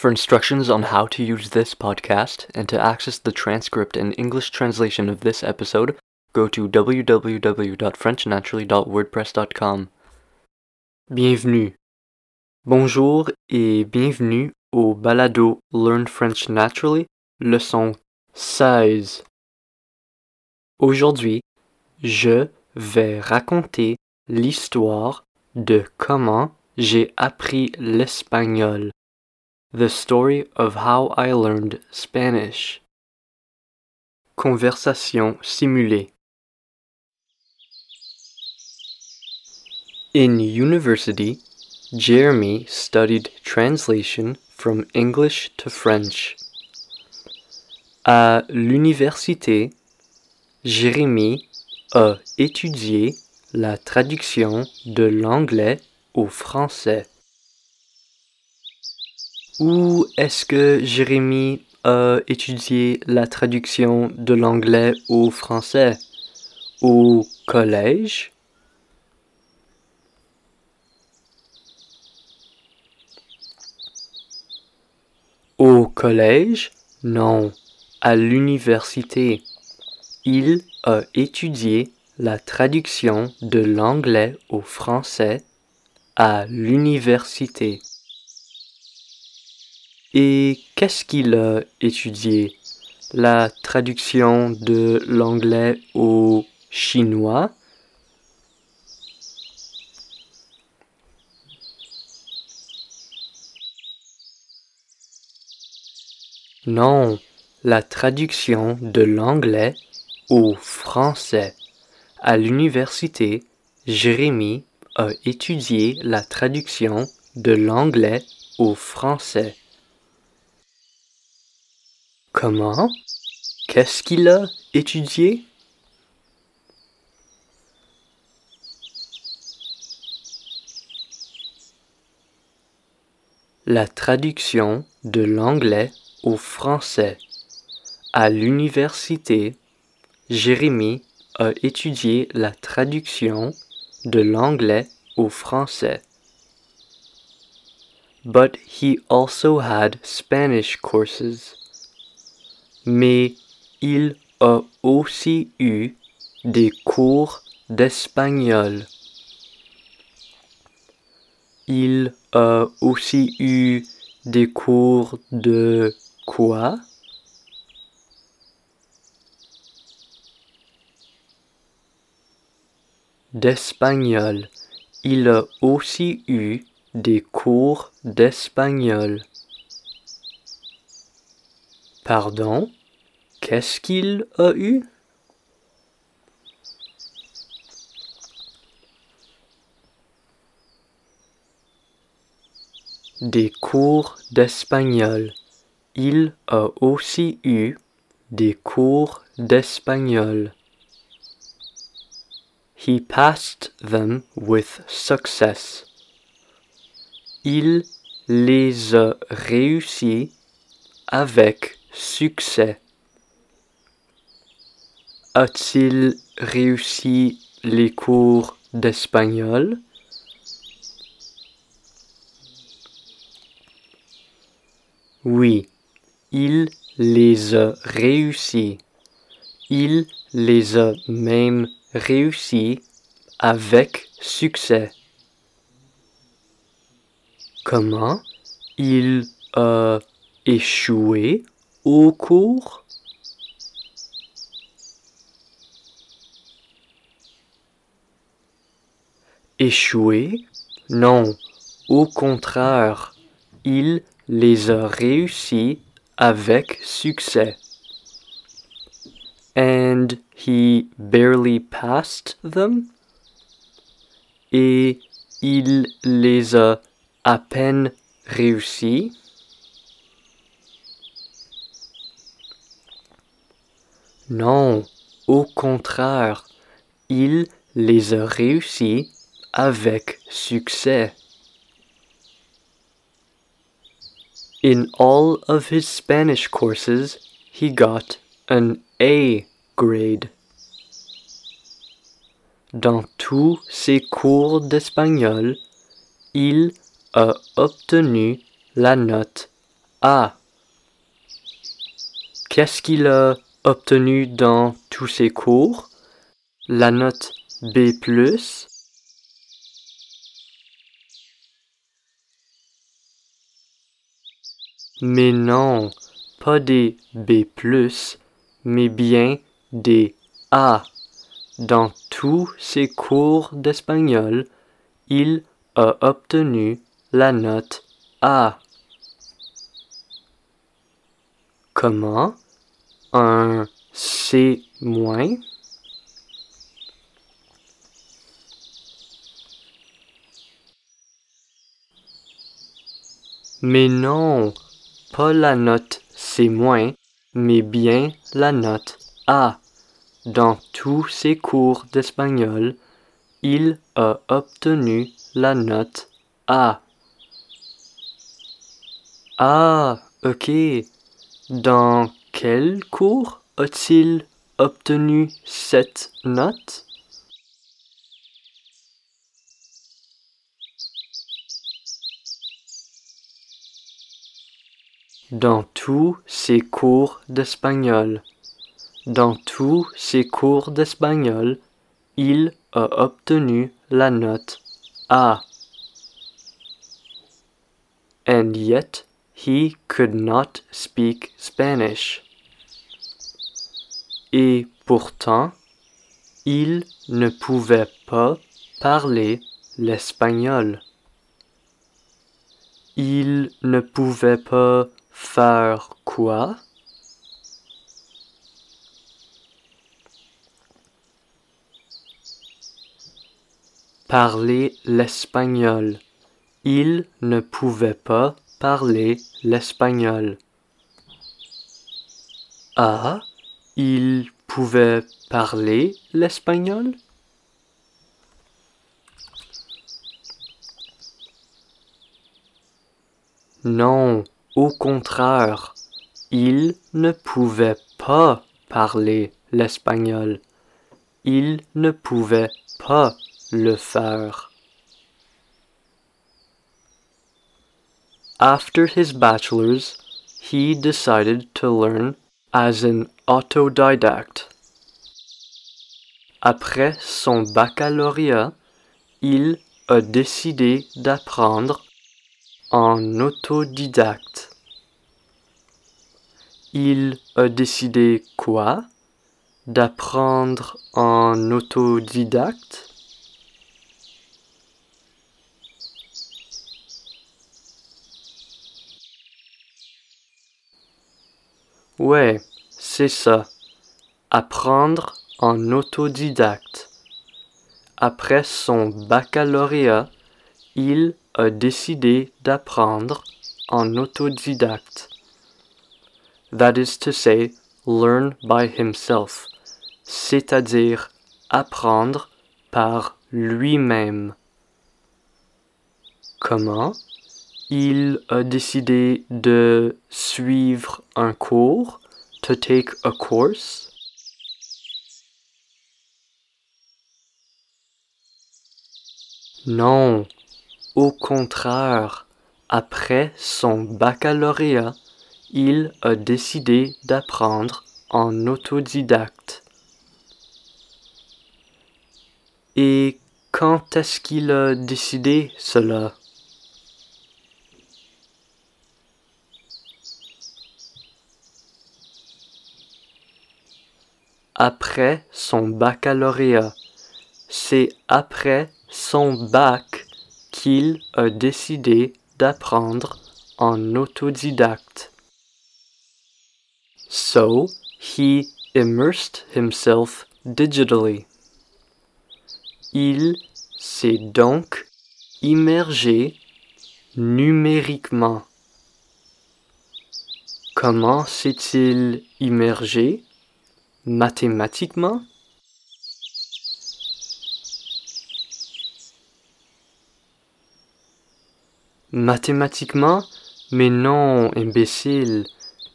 For instructions on how to use this podcast and to access the transcript and English translation of this episode, go to www.frenchnaturally.wordpress.com. Bienvenue. Bonjour et bienvenue au balado Learn French Naturally, leçon 16. Aujourd'hui, je vais raconter l'histoire de comment j'ai appris l'espagnol. The story of how I learned Spanish. Conversation simulée. In university, Jeremy studied translation from English to French. À l'université, Jérémy a étudié la traduction de l'anglais au français. Où est-ce que Jérémy a étudié la traduction de l'anglais au français? Au collège? Au collège? Non, à l'université. Il a étudié la traduction de l'anglais au français à l'université. Et qu'est-ce qu'il a étudié La traduction de l'anglais au chinois Non, la traduction de l'anglais au français. À l'université, Jérémy a étudié la traduction de l'anglais au français. Comment? Qu'est-ce qu'il a étudié? La traduction de l'anglais au français. À l'université, Jérémy a étudié la traduction de l'anglais au français. But he also had Spanish courses. Mais il a aussi eu des cours d'espagnol. Il a aussi eu des cours de quoi? D'espagnol. Il a aussi eu des cours d'espagnol. Pardon? Qu'est-ce qu'il a eu? Des cours d'espagnol. Il a aussi eu des cours d'espagnol. He passed them with success. Il les a réussis avec succès. A-t-il réussi les cours d'espagnol? Oui, il les a réussis. Il les a même réussis avec succès. Comment il a échoué au cours? Échoué? Non, au contraire, il les a réussis avec succès. And he barely passed them? Et il les a à peine réussis? Non, au contraire, il les a réussis avec succès. In all of his Spanish courses, he got an A grade. Dans tous ses cours d'espagnol, il a obtenu la note A. Qu'est-ce qu'il a obtenu dans tous ses cours? La note B+. Mais non, pas des B+, mais bien des A. Dans tous ses cours d'espagnol, il a obtenu la note A. Comment? Un C-? Mais non, pas la note C-, mais bien la note A. Dans tous ses cours d'espagnol, il a obtenu la note A. Ah, ok. Dans quel cours a-t-il obtenu cette note? Dans tous ses cours d'espagnol. Dans tous ses cours d'espagnol, il a obtenu la note A. And yet he could not speak Spanish. Et pourtant, il ne pouvait pas parler l'espagnol. Il ne pouvait pas faire quoi? Parler l'espagnol. Il ne pouvait pas parler l'espagnol. Ah, il pouvait parler l'espagnol? Non, au contraire, il ne pouvait pas parler l'espagnol. Il ne pouvait pas le faire. After his bachelor's, he decided to learn as an autodidact. Après son baccalauréat, il a décidé d'apprendre en autodidacte. Il a décidé quoi? D'apprendre en autodidacte? Ouais, c'est ça. Apprendre en autodidacte. Après son baccalauréat, il a décidé d'apprendre en autodidacte. That is to say, learn by himself, c'est-à-dire apprendre par lui-même. Comment? Il a décidé de suivre un cours, to take a course? Non, au contraire, après son baccalauréat, il a décidé d'apprendre en autodidacte. Et quand est-ce qu'il a décidé cela? Après son baccalauréat. C'est après son bac qu'il a décidé d'apprendre en autodidacte. So, he immersed himself digitally. Il s'est donc immergé numériquement. Comment s'est-il immergé? Mathématiquement? Mathématiquement Mais non, imbécile.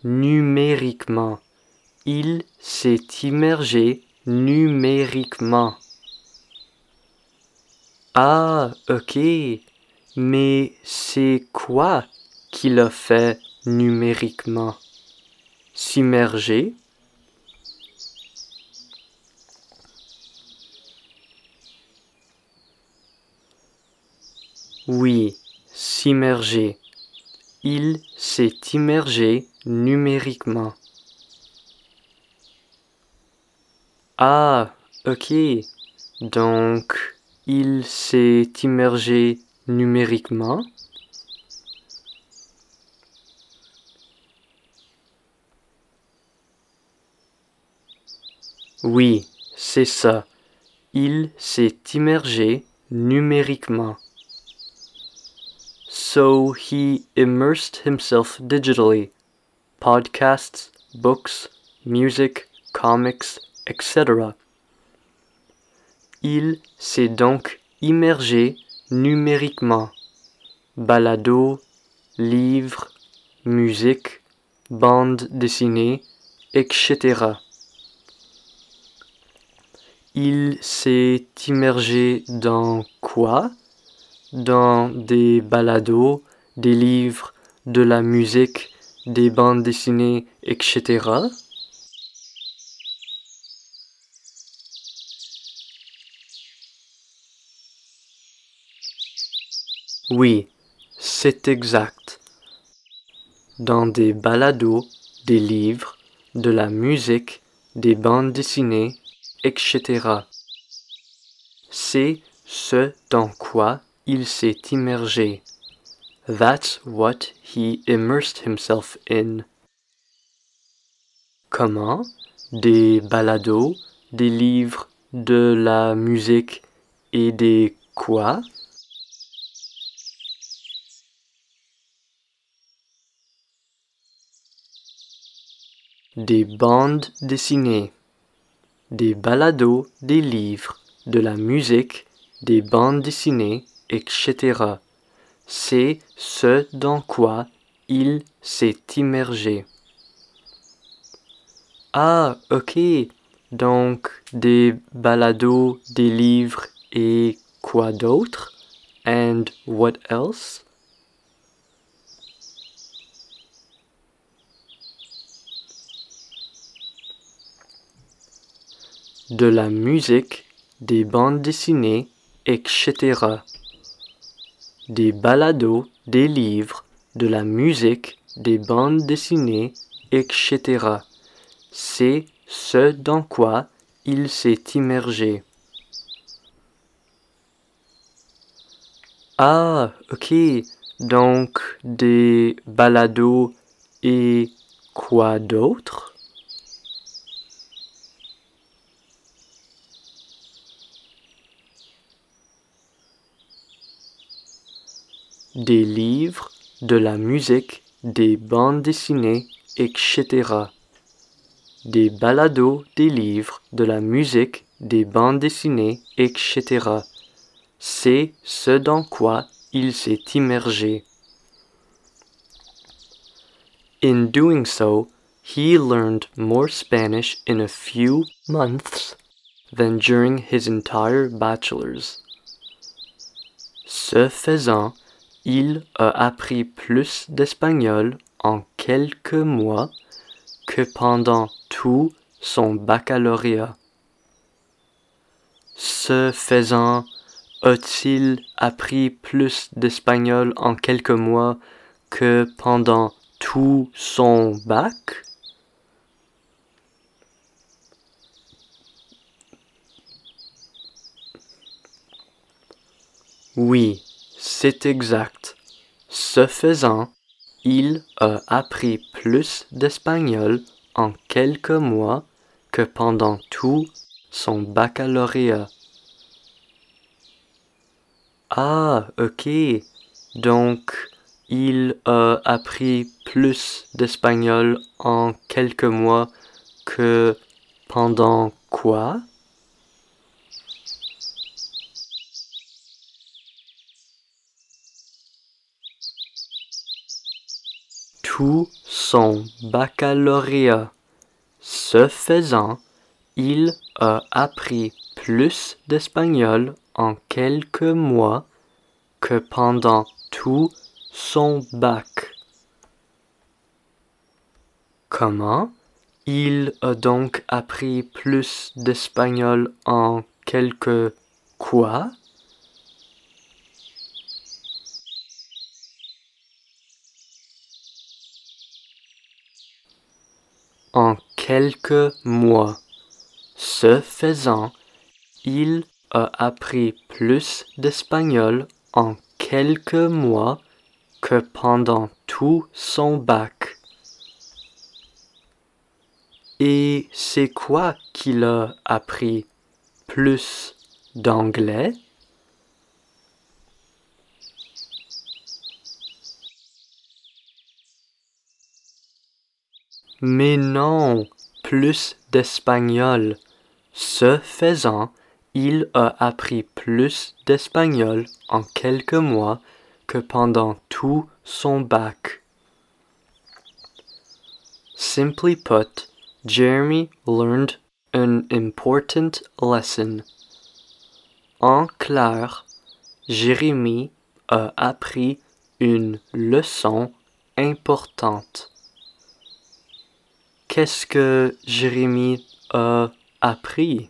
Numériquement. Il s'est immergé numériquement. Ah, ok. Mais c'est quoi qu'il a fait numériquement? S'immerger? Oui, s'immerger. Il s'est immergé numériquement. Ah, ok. Donc, il s'est immergé numériquement. Oui, c'est ça. Il s'est immergé numériquement. So he immersed himself digitally. Podcasts, books, music, comics, etc. Il s'est donc immergé numériquement. Balado, livres, musique, bande dessinée, etc. Il s'est immergé dans quoi Dans des balados, des livres, de la musique, des bandes dessinées, etc. Oui, c'est exact. Dans des balados, des livres, de la musique, des bandes dessinées, etc. C'est ce dans quoi il s'est immergé. That's what he immersed himself in. Comment? Des balados, des livres, de la musique et des quoi? Des bandes dessinées des balados, des livres, de la musique, des bandes dessinées, etc. C'est ce dans quoi il s'est immergé. Ah, ok. Donc, des balados, des livres et quoi d'autre? And what else? de la musique, des bandes dessinées, etc. Des balados, des livres, de la musique, des bandes dessinées, etc. C'est ce dans quoi il s'est immergé. Ah, ok. Donc des balados et quoi d'autre? Des livres, de la musique, des bandes dessinées, etc. Des balados, des livres, de la musique, des bandes dessinées, etc. C'est ce dans quoi il s'est immergé. In doing so, he learned more Spanish in a few months than during his entire bachelor's. Ce faisant, il a appris plus d'espagnol en quelques mois que pendant tout son baccalauréat. Ce faisant, a-t-il appris plus d'espagnol en quelques mois que pendant tout son bac? Oui, c'est exact. Ce faisant, il a appris plus d'espagnol en quelques mois que pendant tout son baccalauréat. Ah, ok. Donc, il a appris plus d'espagnol en quelques mois que pendant quoi? Son baccalauréat. Ce faisant, il a appris plus d'espagnol en quelques mois que pendant tout son bac. Comment? Il a donc appris plus d'espagnol en quelques quoi? En quelques mois. Ce faisant, il a appris plus d'espagnol en quelques mois que pendant tout son bac. Et c'est quoi qu'il a appris? Plus d'anglais? Mais non, plus d'espagnol. Ce faisant, il a appris plus d'espagnol en quelques mois que pendant tout son bac. Simply put, Jeremy learned an important lesson. En clair, Jérémie a appris une leçon importante. Qu'est-ce que Jérémie a appris?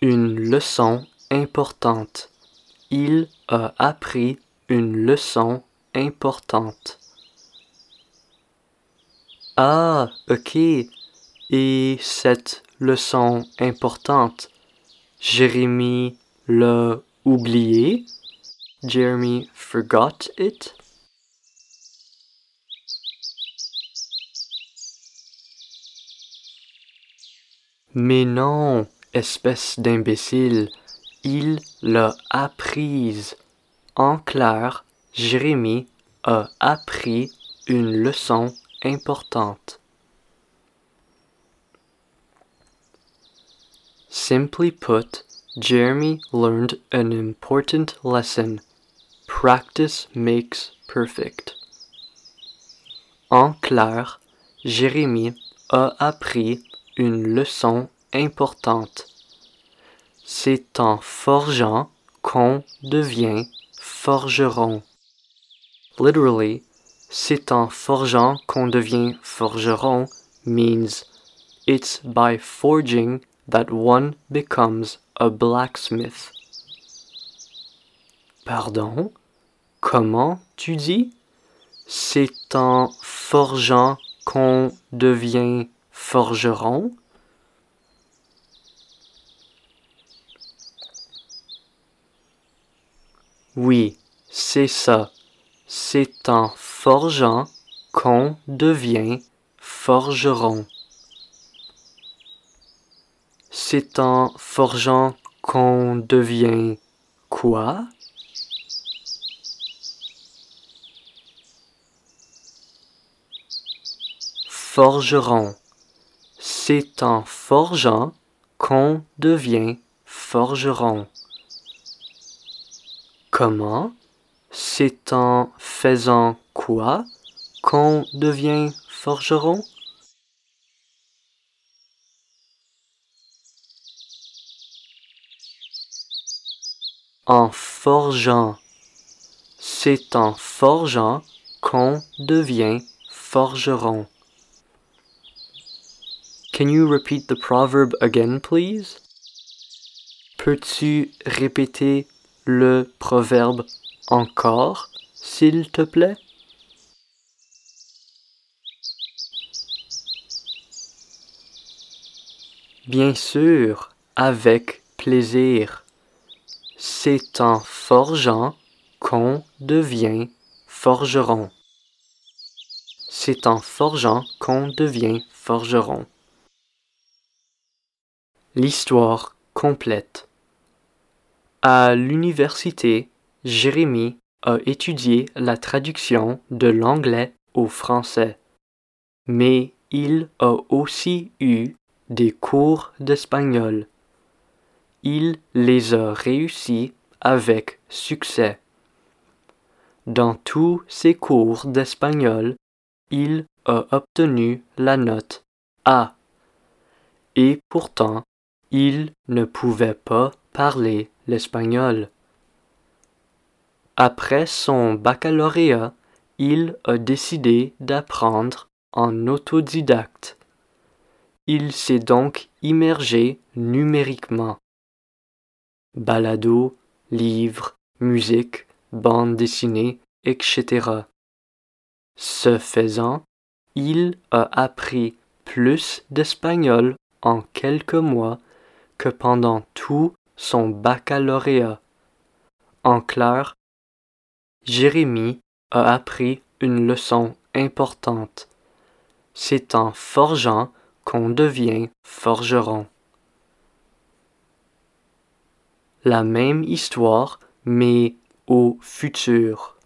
Une leçon importante. Il a appris une leçon importante. Ah, ok. Et cette leçon importante, Jérémie l'a oublié? Jeremy forgot it? Mais non, espèce d'imbécile, il l'a apprise. En clair, Jérémie a appris une leçon importante. Simply put, Jeremy learned an important lesson. Practice makes perfect. En clair, Jérémie a appris une leçon importante. C'est en forgeant qu'on devient forgeron. Literally, c'est en forgeant qu'on devient forgeron means it's by forging that one becomes a blacksmith. Pardon? Comment tu dis? C'est en forgeant qu'on devient forgeron? Oui, c'est ça. C'est en forgeant qu'on devient forgeron. C'est en forgeant qu'on devient quoi? Forgeron. C'est en forgeant qu'on devient forgeron. Comment? C'est en faisant quoi qu'on devient forgeron? En forgeant. C'est en forgeant qu'on devient forgeron. Can you repeat the proverb again, please? Peux-tu répéter le proverbe encore, s'il te plaît? Bien sûr, avec plaisir. C'est en forgeant qu'on devient forgeron. C'est en forgeant qu'on devient forgeron. L'histoire complète. À l'université, Jérémie a étudié la traduction de l'anglais au français, mais il a aussi eu des cours d'espagnol. Il les a réussis avec succès. Dans tous ses cours d'espagnol, il a obtenu la note A. Et pourtant, il ne pouvait pas parler l'espagnol. Après son baccalauréat, il a décidé d'apprendre en autodidacte. Il s'est donc immergé numériquement. Balado, livres, musique, bande dessinée, etc. Ce faisant, il a appris plus d'espagnol en quelques mois que pendant tout son baccalauréat. En clair, Jérémie a appris une leçon importante. C'est en forgeant qu'on devient forgeron. La même histoire, mais au futur.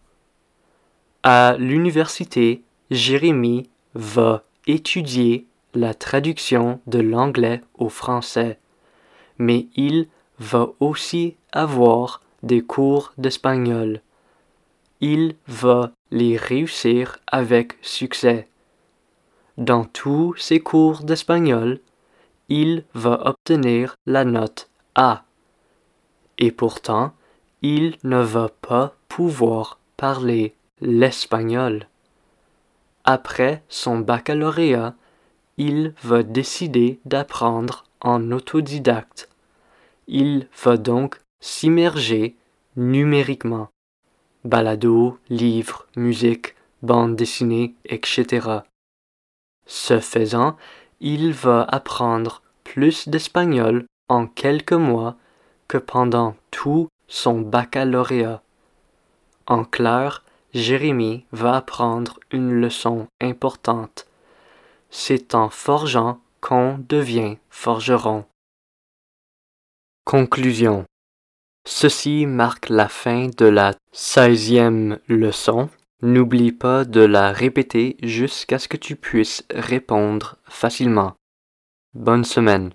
À l'université, Jérémie va étudier la traduction de l'anglais au français, mais il va aussi avoir des cours d'espagnol. Il va les réussir avec succès. Dans tous ses cours d'espagnol, il va obtenir la note A. Et pourtant, il ne va pas pouvoir parler l'espagnol. Après son baccalauréat, il va décider d'apprendre en autodidacte. Il va donc s'immerger numériquement. Balado, livres, musique, bande dessinée, etc. Ce faisant, il va apprendre plus d'espagnol en quelques mois que pendant tout son baccalauréat. En clair, Jérémie va apprendre une leçon importante. C'est en forgeant devient forgeron. Conclusion. Ceci marque la fin de la seizième leçon. N'oublie pas de la répéter jusqu'à ce que tu puisses répondre facilement. Bonne semaine.